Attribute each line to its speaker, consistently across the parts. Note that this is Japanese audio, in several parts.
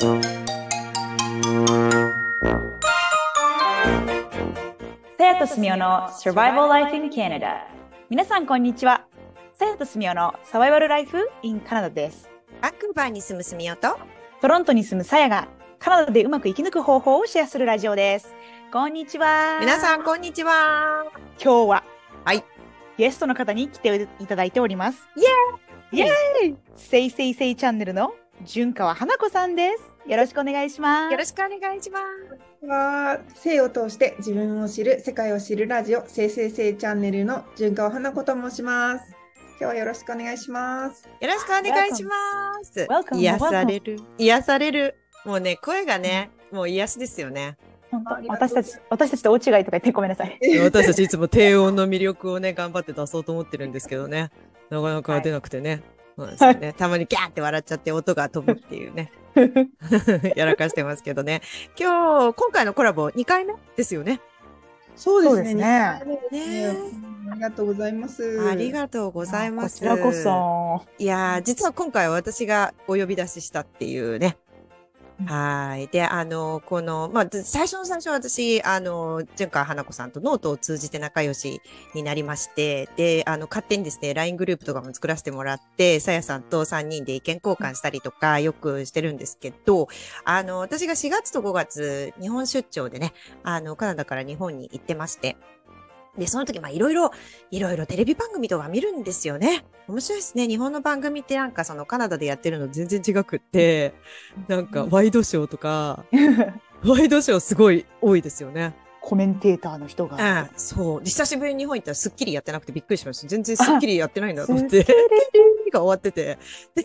Speaker 1: さやとすみおの Survival Life in Canada 皆さんこんにちは。さやとすみおのサバイバルライフ in カナダです。
Speaker 2: バンクーバーに住むすみおと、
Speaker 1: トロントに住むさやがカナダでうまく生き抜く方法をシェアするラジオです。こんにちは。
Speaker 2: 皆さんこんにちは。
Speaker 1: 今日は
Speaker 2: はい。
Speaker 1: ゲストの方に来ていただいております。
Speaker 2: イエーイ。
Speaker 1: イエーイ。せいせいせいチャンネルの純川花子さんですよろしくお願いします
Speaker 2: よろしくお願いします。
Speaker 3: は性を通して自分を知る世界を知るラジオ生成性チャンネルの純川花子と申します今日はよろしくお願いします
Speaker 2: よろしくお願いします。
Speaker 1: Welcome
Speaker 2: 癒される。癒される。もうね、声がね、もう癒しですよね。
Speaker 1: 本当私たち私たちと大違いとか言ってごめんなさい
Speaker 4: 私たちいつも低音の魅力をね、頑張って出そうと思ってるんですけどね。なかなか出なくてね。そうですよね。たまにギャーって笑っちゃって音が飛ぶっていうね。やらかしてますけどね。今日、今回のコラボ2回目ですよね。
Speaker 3: そう
Speaker 1: ですね
Speaker 3: す
Speaker 2: ね
Speaker 3: ありがとうございます
Speaker 2: ありがとうございます。
Speaker 1: こちらこそ
Speaker 2: いやー、実は今回は私がお呼び出ししたっていうね。はい。で、あの、この、まあ、最初の最初は私、あの、純川花子さんとノートを通じて仲良しになりまして、で、あの、勝手にですね、LINE グループとかも作らせてもらって、さやさんと3人で意見交換したりとか、よくしてるんですけど、あの、私が4月と5月、日本出張でね、あの、カナダから日本に行ってまして、で、その時、まあ、いろいろ、いろいろテレビ番組とか見るんですよね。面白いですね。日本の番組ってなんかそのカナダでやってるの全然違くって、なんかワイドショーとか、ワイドショーすごい多いですよね。
Speaker 1: コメンテーターの人
Speaker 2: う
Speaker 1: が
Speaker 2: ん、そう。で久しぶりに日本行ったらスッキリやってなくてびっくりしました。全然スッキリやってないんだと思って。が終わってて。で、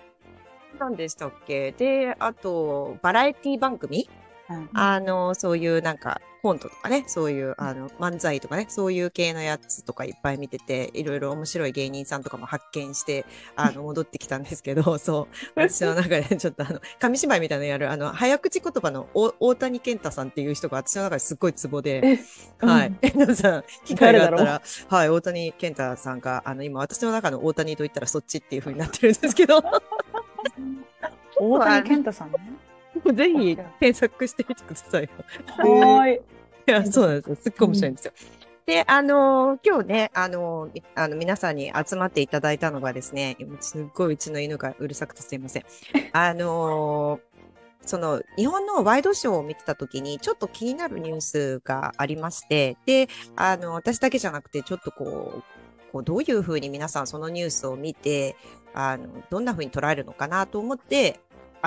Speaker 2: 何でしたっけ？で、あと、バラエティ番組？
Speaker 1: うん
Speaker 2: あの、そういうなんかコントとかね、そういうあの漫才とかね、そういう系のやつとかいっぱい見てて、いろいろ面白い芸人さんとかも発見して、あの、戻ってきたんですけど、そう、私の中でちょっとあの、紙芝居みたいなのやる、あの、早口言葉のお大谷健太さんっていう人が私の中ですっごいツボで、はい。皆さん、機会があった
Speaker 1: 誰
Speaker 2: ら、はい、大谷健太さんが、あの、今私の中の大谷と言ったらそっちっていう風になってるんですけど、
Speaker 1: 大谷健太さんね。
Speaker 2: ぜひ検索してみてくださいよ。
Speaker 1: はい
Speaker 2: や、そうなんですよ。すっごい面白いんですよ。で、あのー今日ね、あのーみあの、皆さんに集まっていただいたのがですね、今すっごいうちの犬がうるさくてすいません。あのーその、日本のワイドショーを見てた時に、ちょっと気になるニュースがありまして、で、あの、私だけじゃなくて、ちょっとこう、こうどういうふうに皆さんそのニュースを見て、あの、どんなふうに捉えるのかなと思って、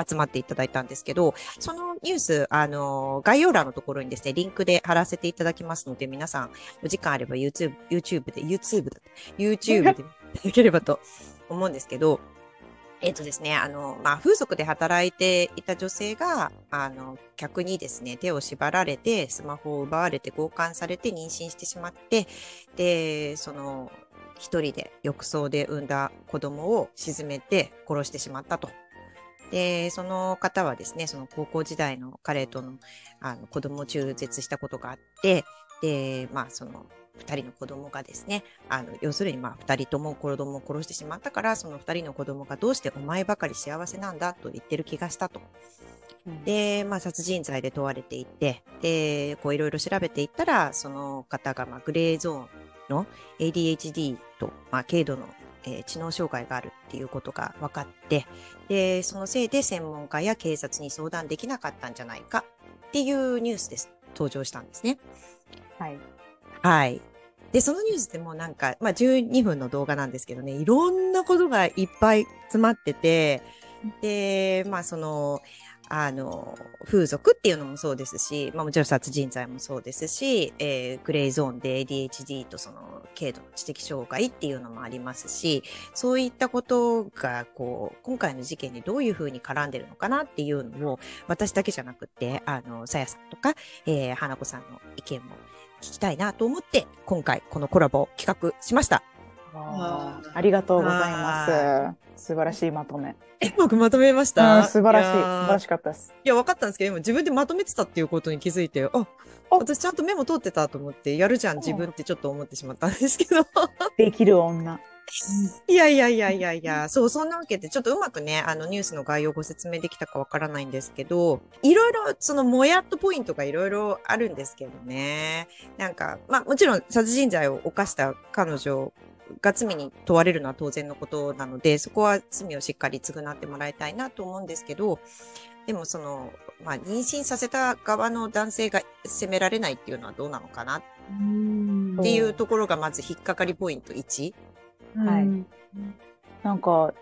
Speaker 2: 集まっていただいたんですけど、そのニュース、あの、概要欄のところにですね、リンクで貼らせていただきますので、皆さん、お時間あれば YouTube、YouTube で、YouTube だ、YouTube で見ていただければと 思うんですけど、えっ、とですね、あの、まあ、風俗で働いていた女性が、あの、客にですね、手を縛られて、スマホを奪われて、強姦されて妊娠してしまって、で、その、一人で浴槽で産んだ子供を沈めて殺してしまったと。で、その方はですね、その高校時代の彼とのあの子供を中絶したことがあって、で、まあその二人の子供がですね、あの、要するにまあ二人とも子供を殺してしまったから、その二人の子供がどうしてお前ばかり幸せなんだと言ってる気がしたと。で、まあ殺人罪で問われていて、で、こういろいろ調べていったら、その方がまあグレーゾーンの ADHD と、まあ軽度のえー知能障害があるっていうことが分かって、で、そのせいで専門家や警察に相談できなかったんじゃないかっていうニュースです。登場したんですね。
Speaker 1: はい
Speaker 2: はい。で、そのニュースでもなんか、まあ12分の動画なんですけどね、いろんなことがいっぱい詰まってて、で、まあその、あの、風俗っていうのもそうですし、まあもちろん殺人罪もそうですし、えーグレーゾーンで ADHD とその軽度の知的障害っていうのもありますし、そういったことが、こう、今回の事件にどういうふうに絡んでるのかなっていうのを、私だけじゃなくて、あの、さやさんとか、えー、花子さんの意見も聞きたいなと思って、今回このコラボを企画しました。
Speaker 1: ありがとうございます。素晴らしいまとめ。
Speaker 2: うまくまとめまし
Speaker 1: う
Speaker 2: た
Speaker 1: ん素晴らしい。素晴らしかったです。
Speaker 2: いや、分かったんですけど、今自分でまとめてたっていうことに気づいて、あ、
Speaker 1: あ
Speaker 2: 私ちゃんとメモ取ってたと思って、やるじゃん、自分ってちょっと思ってしまったんですけど。
Speaker 1: できる女
Speaker 2: いやいやいやいやいや、そう、そんなわけで、ちょっとうまくね、あの、ニュースの概要をご説明できたかわからないんですけど、いろいろ、その、もやっとポイントがいろいろあるんですけどね。なんか、まあ、もちろん、殺人罪を犯した彼女が罪に問われるのは当然のことなので、そこは罪をしっかり償ってもらいたいなと思うんですけど、でもその、まあ、妊娠させた側の男性が責められないっていうのはどうなのかなっていうところがまず引っかかりポイント1。
Speaker 1: はいなんか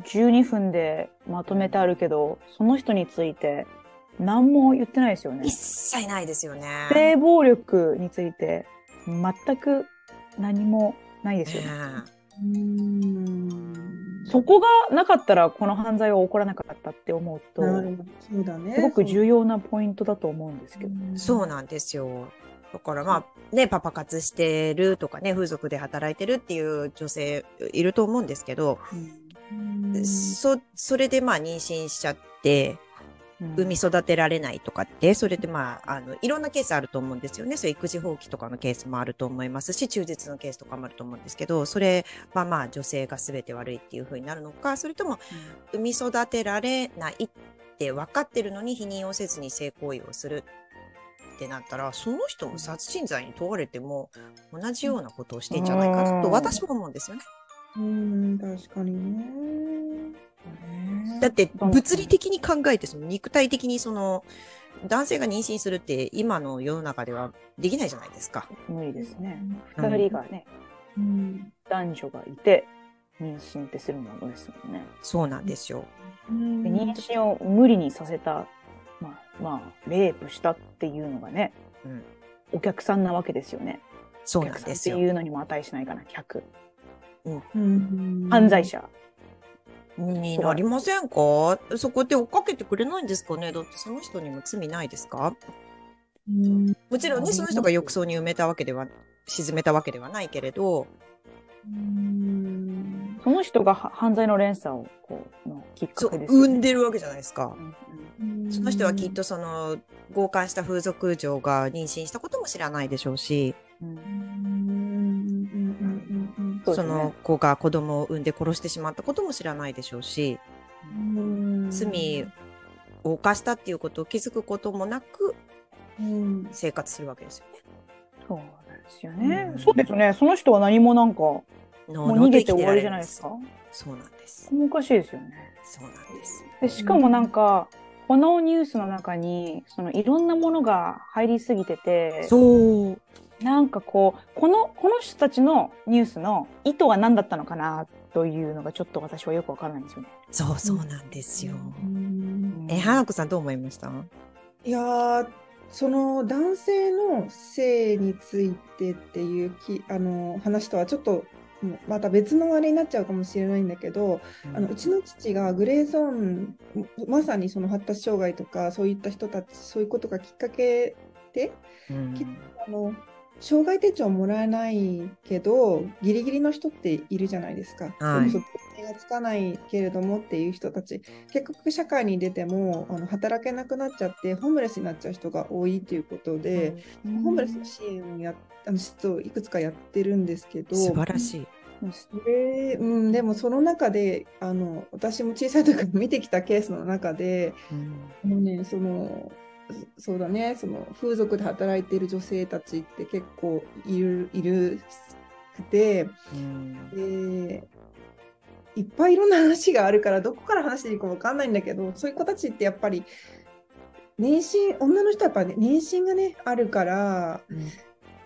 Speaker 1: 12分でまとめてあるけど、その人について何も言ってないですよね
Speaker 2: 一。切ないですよね。
Speaker 1: 性暴力について全く何もないですよね。
Speaker 2: ね
Speaker 3: うん
Speaker 1: そこがなかったらこの犯罪は起こらなかったって思うと、
Speaker 3: なるほどそうだね。
Speaker 1: すごく重要なポイントだと思うんですけど。
Speaker 2: そうなんですよ。だからまあね、パパ活してるとかね、風俗で働いてるっていう女性いると思うんですけど、
Speaker 3: うん。
Speaker 2: そ、それでまあ妊娠しちゃって、
Speaker 1: うん。
Speaker 2: 産み育てられないとかって、それでまあ、あの、いろんなケースあると思うんですよね。そう育児放棄とかのケースもあると思いますし、中絶のケースとかもあると思うんですけど、それはまあ女性が全て悪いっていう風になるのか、それとも産み育てられないって分かってるのに否認をせずに性行為をするってなったら、その人も殺人罪に問われても同じようなことをしてんじゃないかなと
Speaker 1: うん
Speaker 2: 私も思うんですよね。
Speaker 3: うん、確かにね。
Speaker 2: だって物理的に考えて、その肉体的にその男性が妊娠するって今の世の中ではできないじゃないですか。
Speaker 1: 無理ですね。
Speaker 2: うん
Speaker 1: 二人がね、
Speaker 3: うん
Speaker 1: 男女がいて妊娠ってするものですもんね。
Speaker 2: そうなんですよ。
Speaker 1: 妊娠を無理にさせた、まあ、まあ、レイプしたっていうのがね、
Speaker 2: うん。
Speaker 1: お客さんなわけですよね。
Speaker 2: そう
Speaker 1: お客さんって
Speaker 2: なんですよ。
Speaker 1: いうのにも値しないかな、客。
Speaker 3: うん。
Speaker 1: 犯罪者。
Speaker 2: になりませんか？そこで追っかけてくれないんですかね？だってその人にも罪ないですか？
Speaker 3: うん。
Speaker 2: もちろんね、その人が浴槽に埋めたわけでは、沈めたわけではないけれど、
Speaker 3: うん
Speaker 1: その人がは犯罪の連鎖を、こう、のきっかけですよね。
Speaker 2: 産んでるわけじゃないですか。
Speaker 1: う。ん。
Speaker 2: その人はきっとその、強姦した風俗嬢が妊娠したことも知らないでしょうし、
Speaker 1: うん。そ
Speaker 2: の子が子供を産ん。で殺してしまったことも知らないでしょうし、
Speaker 3: うん。
Speaker 2: 罪を犯したっていうことを気づくこともなく
Speaker 3: うん。
Speaker 2: 生活するわけですよね。
Speaker 1: そうですよね。
Speaker 2: うん。
Speaker 1: そうですよね。その人は何もなん。か、も
Speaker 2: も
Speaker 1: う逃げて終わりじゃないですか？
Speaker 2: そうなんです。
Speaker 1: おかしいですよね。
Speaker 2: そうなんです。
Speaker 1: でしかもなんか、このニュースの中に、そのいろんなものが入りすぎてて、
Speaker 2: そう。
Speaker 1: なんかこう、この、この人たちのニュースの意図は何だったのかなというのがちょっと私はよくわからないんですよね。
Speaker 2: そうそうなんですよ。
Speaker 3: うん
Speaker 2: え、花子さんどう思いました？
Speaker 3: いやーその男性の性についてっていうきあの話とはちょっとまた別のあれになっちゃうかもしれないんだけど、あのうちの父がグレーゾーンまさにその発達障害とかそういった人たちそういうことがきっかけで
Speaker 2: うん。
Speaker 3: きあの障害手帳もらえないけどギリギリの人っているじゃないですか。
Speaker 2: はい。
Speaker 3: それこそ手がつかないけれどもっていう人たち。結局社会に出てもあの働けなくなっちゃってホームレスになっちゃう人が多いということで、ホームレスの支援をやあの実をいくつかやってるんですけど
Speaker 2: 素晴らしい。
Speaker 3: それ、うん、でもその中であの私も小さい時から見てきたケースの中でもうねそのそそうだねその風俗で働いている女性たちって結構いるいるくてでいっぱいいろんな話があるからどこから話していいかわかんないんだけどそういう子たちってやっぱり妊娠女の人はやっぱね妊娠がねあるから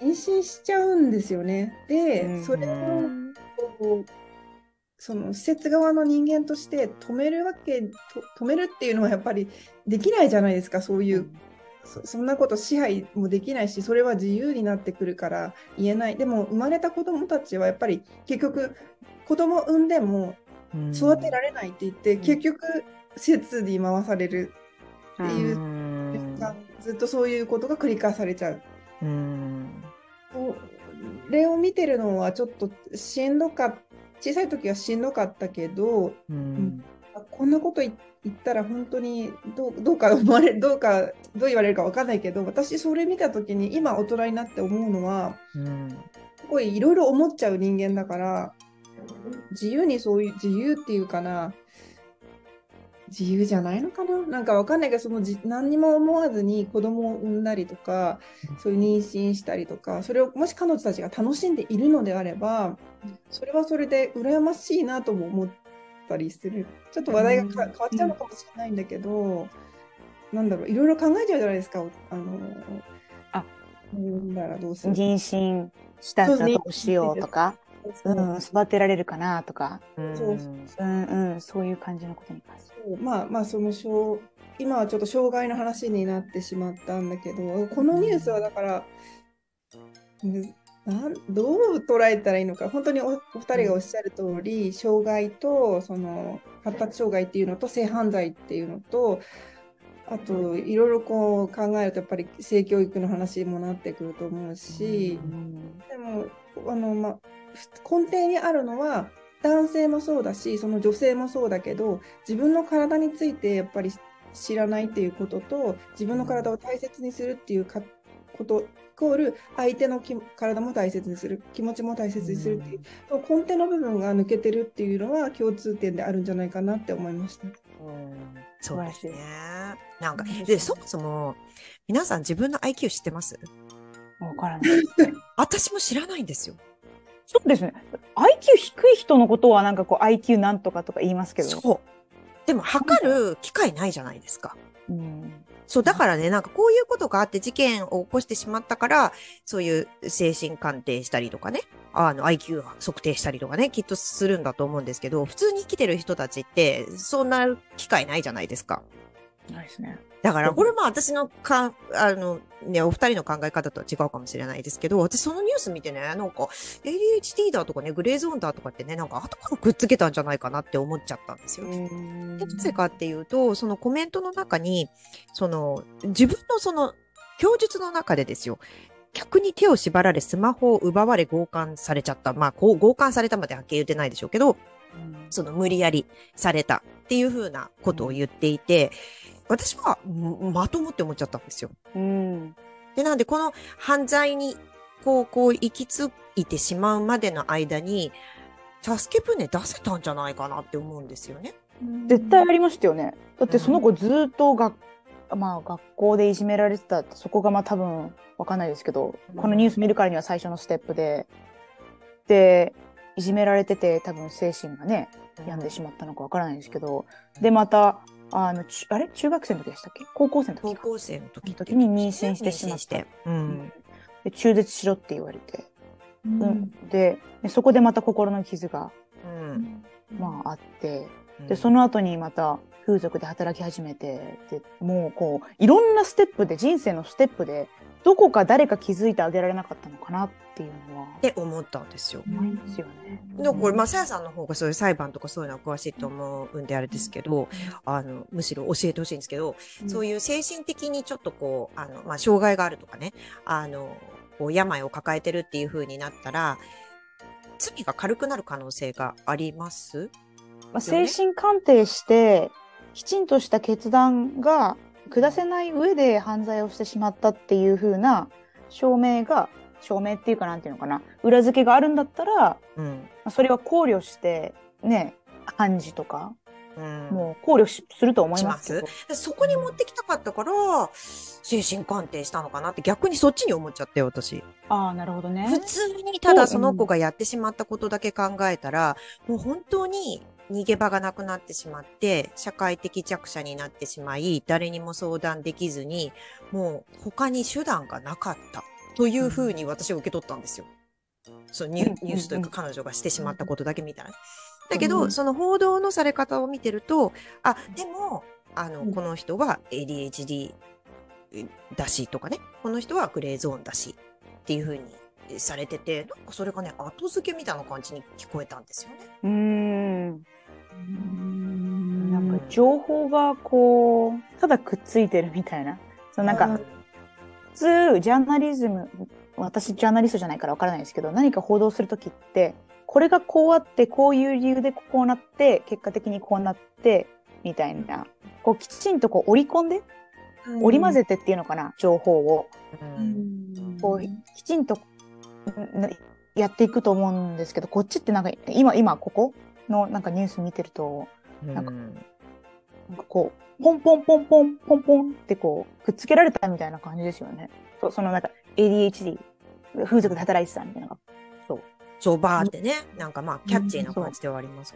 Speaker 3: 妊娠しちゃうんですよね。で、それをその施設側の人間として止めるわけと止めるっていうのはやっぱりできないじゃないですかそういう、そそんなこと支配もできないしそれは自由になってくるから言えない。でも生まれた子どもたちはやっぱり結局子供を産んでも育てられないって言って、結局施設に回される。っていう瞬間ずっとそういうことが繰り返されちゃう。これを見てるのはちょっとしんどかっ小さい時はしんどかったけど、あこんなこと言ったら本当にどうどうか思われどうかどう言われるかわかんないけど私それ見た時に今大人になって思うのはすごいいろいろ思っちゃう人間だから自由にそういう、自由っていうかな、自由じゃないのかな？なんかわかんないけど、そのじ何にも思わずに子供を産んだりとか、そういう妊娠したりとか、それをもし彼女たちが楽しんでいるのであれば、それはそれで羨ましいなとも思ったりする。ちょっと話題がか変わっちゃうのかもしれないんだけど、なんだろう、いろいろ考えちゃうじゃないですか。あの、
Speaker 1: あ、
Speaker 3: 産んだらどうする？
Speaker 1: 妊娠したらどうしようとか、
Speaker 3: そう
Speaker 1: う。ん、育てられるかなとか、
Speaker 2: うん
Speaker 3: そう。
Speaker 1: うんうん、そういう感じのことに関して。
Speaker 3: まあまあその障今はちょっと障害の話になってしまったんだけどこのニュースはだからむなんどう捉えたらいいのか。本当におお二人がおっしゃる通り障害とその発達障害っていうのと性犯罪っていうのとあといろいろこう考えるとやっぱり性教育の話にもなってくると思うし、
Speaker 1: うん。
Speaker 3: でもあの、まあ、根底にあるのは男性もそうだしその女性もそうだけど自分の体についてやっぱり知らないっていうことと自分の体を大切にするっていうかことイコール相手のき体も大切にする気持ちも大切にするっていう、その根底の部分が抜けてるっていうのは共通点であるんじゃないかなって思いました。
Speaker 2: そうですね。なんか
Speaker 1: で
Speaker 2: そもそも皆さん自分の IQ 知ってます？
Speaker 1: わからない。
Speaker 2: 私も知らないんですよ。
Speaker 1: そうですね。IQ 低い人のことはなんかこう IQ なんとかとか言いますけど。
Speaker 2: そう。でも測る機会ないじゃないですか。
Speaker 1: うん。
Speaker 2: そう、だからね、なんかこういうことがあって事件を起こしてしまったから、そういう精神鑑定したりとかね、あの IQ 測定したりとかね、きっとするんだと思うんですけど、普通に生きてる人たちって、そんな機会ないじゃないですか。
Speaker 1: ないですね。
Speaker 2: だから、これも私のか、あの、ね、お二人の考え方とは違うかもしれないですけど、私そのニュース見てね、なんか、ADHD だとかね、グレーゾーンだとかってね、なんか後からくっつけたんじゃないかなって思っちゃったんですよ。で、なぜかっていうと、そのコメントの中に、その、自分のその、供述の中でですよ、客に手を縛られ、スマホを奪われ、強姦されちゃった。まあ、こう、強姦されたまではっきり言ってないでしょうけど、その無理やりされたっていうふうなことを言っていて、私はんまともって思っちゃったんですよ。
Speaker 1: うん。
Speaker 2: で、なんでこの犯罪に、こう、こう、行き着いてしまうまでの間に、助け舟出せたんじゃないかなって思うんですよね。
Speaker 1: 絶対ありましたよね。だってその子ずっとが、まあ学校でいじめられてたってそこがまあ多分わかんないですけど、このニュース見るからには最初のステップで、で、いじめられてて多分精神がね、病んでしまったのかわからないですけど、でまた、あの、ちあれ？中学生の時でしたっけ？高校生の時か。
Speaker 2: 高校生の時。
Speaker 1: 時に妊娠してしまっ
Speaker 2: て。うん。
Speaker 1: で中絶しろって言われて、
Speaker 3: う
Speaker 1: うんん、ででそこでまた心の傷が、
Speaker 2: うん。
Speaker 1: まあ、あって、
Speaker 2: うん。
Speaker 1: でその後にまた風俗で働き始めて。でもうこういろんなステップで人生のステップでどこか誰か気づいてあげられなかったのかなっていうのは
Speaker 2: って思ったんですよ。
Speaker 1: 思いますよね。
Speaker 2: でもこれ、まあ、さやさんの方がそういう裁判とかそういうのは詳しいと思うんであれですけど、あの、むしろ教えてほしいんですけど、そういう精神的にちょっとこう、あの、まあ、障害があるとかね、あの、こう、病を抱えてるっていう風になったら、罪が軽くなる可能性があります
Speaker 1: まあ、精神鑑定してきちんとした決断が下せない上で犯罪をしてしまったっていう風な証明が証明っていうかなんていうのかな裏付けがあるんだったら、ま
Speaker 2: うん。
Speaker 1: あそれは考慮してね判事とか
Speaker 2: うん。
Speaker 1: もう考慮しすると思います
Speaker 2: そこに持ってきたかったから、精神鑑定したのかなって逆にそっちに思っちゃって、私。
Speaker 1: ああなるほどね。
Speaker 2: 普通にただその子がやってしまったことだけ考えたら、もう本当に逃げ場がなくなってしまって、社会的弱者になってしまい、誰にも相談できずに、もう他に手段がなかった。というふうに私は受け取ったんですよ。そのニュースというか彼女がしてしまったことだけ見たらね。だけど、
Speaker 3: うん
Speaker 2: その報道のされ方を見てると、あ、でも、あの、
Speaker 3: うん
Speaker 2: この人は ADHD だしとかね、この人はグレーゾーンだしっていうふうにされてて、なんかそれがね、後付けみたいな感じに聞こえたんですよね。
Speaker 1: うんなんか情報がこうただくっついてるみたいな。そうなんか
Speaker 3: うん。
Speaker 1: 普通ジャーナリズム私ジャーナリストじゃないからわからないですけど何か報道するときってこれがこうあってこういう理由でこうなって結果的にこうなってみたいな。こうきちんとこう織り込んで織り交ぜてっていうのかな情報を。こうきちんとんやっていくと思うんですけど、こっちってなんか、今、今、ここ？のなんかニュース見てると、なんか
Speaker 2: うん
Speaker 1: なんかこう、ポンポンポンポンポンポンってこう、くっつけられたみたいな感じですよね。そそのなんか ADHD、風俗で働いてたみたいな。そう。
Speaker 2: そう、バーってね、なんかまあ、キャッチーな感じではあります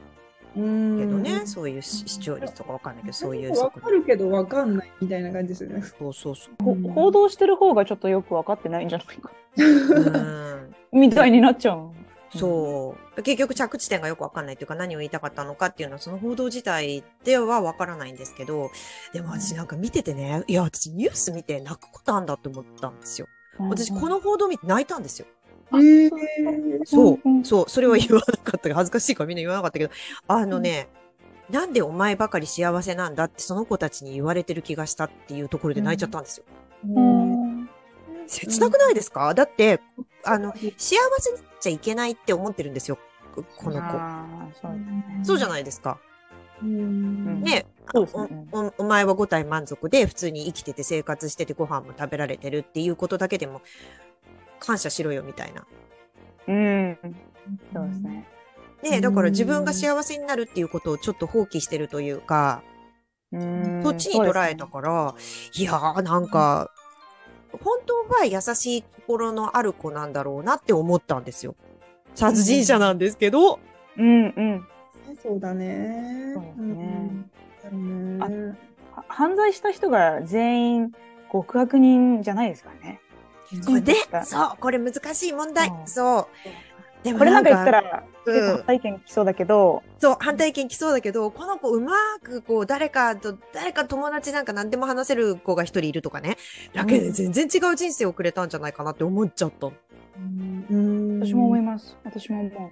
Speaker 3: うん
Speaker 2: けどね、そういう視視聴率とかわかんないけど、そういう
Speaker 3: わ
Speaker 2: 速
Speaker 3: かるけどわかんないみたいな感じですよね。
Speaker 2: そうそうそう。
Speaker 1: ほ
Speaker 3: うん
Speaker 1: 報道してる方がちょっとよく分かってないんじゃないか。
Speaker 2: うん
Speaker 1: みたいになっちゃう。
Speaker 2: そう。結局着地点がよくわかんないというか何を言いたかったのかっていうのはその報道自体ではわからないんですけど、でも私なんか見ててね、いや私ニュース見て泣くことあんだと思ったんですよ。
Speaker 1: うん。
Speaker 2: 私この報道見て泣いたんですよ。
Speaker 3: えー。
Speaker 2: そう。そう、それは言わなかった。けど、恥ずかしいからみんな言わなかったけど、あのね、なんでお前ばかり幸せなんだってその子たちに言われてる気がしたっていうところで泣いちゃったんですよ。
Speaker 1: うん
Speaker 2: 切なくないですか、だって、あの、幸せになっちゃいけないって思ってるんですよ、この子。
Speaker 1: そう
Speaker 2: そうじゃないですか。
Speaker 3: うん
Speaker 2: ね、お前は五体満足で普通に生きてて生活しててご飯も食べられてるっていうことだけでも感謝しろよみたいな。
Speaker 1: うん。そうですね。
Speaker 2: ね、だから自分が幸せになるっていうことをちょっと放棄してるというか、
Speaker 1: うん
Speaker 2: そっちに捉えたから、いやーなんか、本当は優しい心のある子なんだろうなって思ったんですよ。殺人者なんですけど、
Speaker 1: うんうん。
Speaker 3: そうだね。
Speaker 1: そう
Speaker 3: ん
Speaker 1: 犯罪した人が全員極悪人じゃないですからね。
Speaker 2: これで
Speaker 1: うん、
Speaker 2: そう、これ難しい問題。
Speaker 1: うん
Speaker 2: そう。でも
Speaker 1: これなんか言ったら、
Speaker 2: うん
Speaker 1: 結構体験来そうだけど、
Speaker 2: そう、反対意見来そうだけど、この子うまくこう、誰かと、誰か友達なんか何でも話せる子が一人いるとかね。だけで全然違う人生をくれたんじゃないかなって思っちゃった。
Speaker 3: うん
Speaker 1: 私も思います。私も思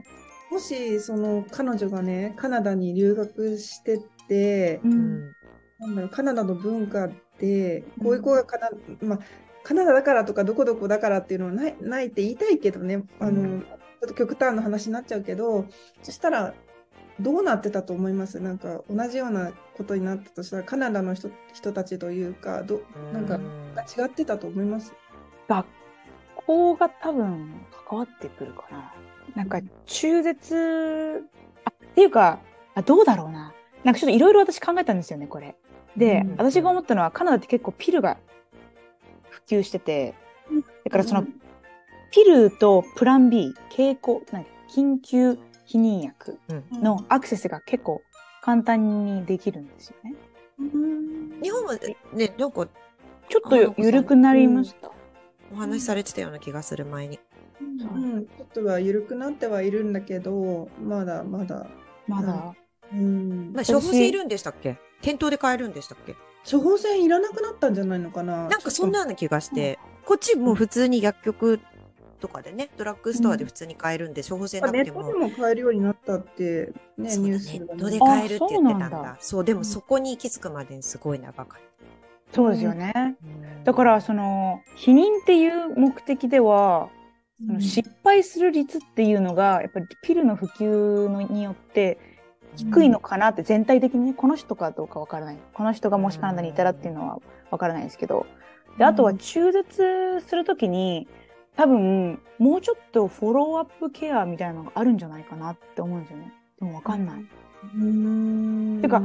Speaker 3: もしその彼女がねカナダに留学してって、
Speaker 1: う。う。
Speaker 2: うんん。
Speaker 3: なんだろうカナダの文化でこういう子がカナ,、まあ、カナダだからとかどこどこだからっていうのはないないって言いたいけどねあの、
Speaker 2: うん
Speaker 3: ちょっと極端な話になっちゃうけどそしたらどうなってたと思います？なんか同じようなことになったとしたらカナダの人人たちというかどなんか違ってたと思います？
Speaker 1: 学校が多分関わってくるかな。なんか中絶、あ、っていうか、あどうだろうな。なんかちょっといろいろ私考えたんですよね、これ。で、
Speaker 3: うん
Speaker 1: 私が思ったのはカナダって結構ピルが普及してて、だからその、ピルとプラン B、経口、なんか緊急避妊薬
Speaker 2: うん。
Speaker 1: のアクセスが結構簡単にできるんですよね。
Speaker 3: うん。
Speaker 2: 日本はね、なんか
Speaker 1: ちょっとよ緩くなりました。
Speaker 2: お話しされてたような気がする前に。
Speaker 3: うん、ちょっとは緩くなってはいるんだけどまだまだ、
Speaker 1: まだ。
Speaker 3: うん。
Speaker 2: まあ、処方箋いるんでしたっけ？店頭で買えるんでしたっけ？
Speaker 3: 処方箋いらなくなったんじゃないのかな。
Speaker 2: なんかそんなような気がして、こっちもう普通に薬局とかでね、ドラッグストアで普通に買えるんで、処方箋なくても
Speaker 3: ネットで。も買えるようになったってね
Speaker 2: そうだ
Speaker 3: ニュース
Speaker 2: ネットで買えるって言ってたんだ。
Speaker 1: あそう
Speaker 2: でもそこに行き着くまでにすごい長かっ
Speaker 1: そうですよね。
Speaker 2: た。
Speaker 1: だから、その、避妊っていう目的では、その失敗する率っていうのが、やっぱりピルの普及のによって低いのかなって、全体的にね、この人かどうかわからない。この人がもしカナダにいたらっていうのはわからないですけど。で、あとは中絶するときに、多分、もうちょっとフォローアップケアみたいなのがあるんじゃないかなって思うんですよね。でもわかんない。
Speaker 3: うん
Speaker 1: てか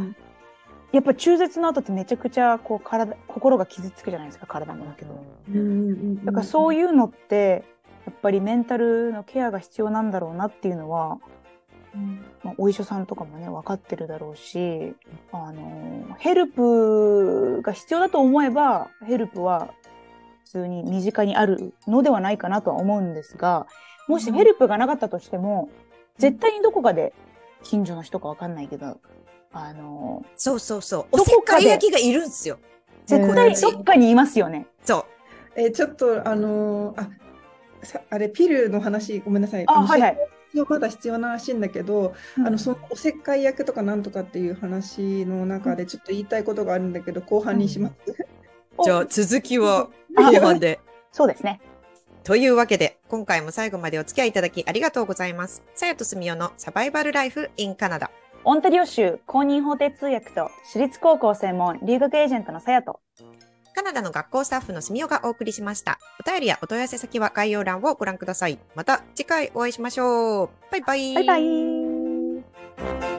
Speaker 1: やっぱ中絶の後ってめちゃくちゃこう体、心が傷つくじゃないですか、体もだけど。
Speaker 3: うん
Speaker 1: だからそう
Speaker 3: い
Speaker 1: いうのって、やっぱりメンタルのケアが必要なんだろうなっていうのは、まあ、お医者さんとかもね、分かってるだろうし、あの、ヘルプが必要だと思えば、ヘルプは普通に身近にあるのではないかなとは思うんですが、もしヘルプがなかったとしても、絶対にどこかで近所の人か分かんないけど、あの、
Speaker 2: そうそうそう。おせっ
Speaker 1: どこか
Speaker 2: い焼きがいるんですよ。
Speaker 1: 絶対どっかにいますよね。
Speaker 2: そう。
Speaker 3: えちょっとあのーあさあれピルの話ごめんなさい
Speaker 1: あ、
Speaker 3: の
Speaker 1: はいはい。
Speaker 3: まだ必要ならしいんだけど、あ
Speaker 1: うん
Speaker 3: のそのおせっかい役とかなんとかっていう話の中でちょっと言いたいことがあるんだけど後半にします。
Speaker 2: じゃあ続きは
Speaker 1: あ
Speaker 2: 後半で。
Speaker 1: そうですね。
Speaker 2: というわけで、今回も最後までお付き合いいただきありがとうございます。さやとすみおのサバイバルライフ in カナダ。
Speaker 1: オンタリオ州公認法廷通訳と私立高校専門留学エージェントのさやと。
Speaker 2: カナダの学校スタッフのすみおがお送りしました。お便りやお問い合わせ先は概要欄をご覧ください。また次回お会いしましょう。バイバイ。
Speaker 1: バイバイ。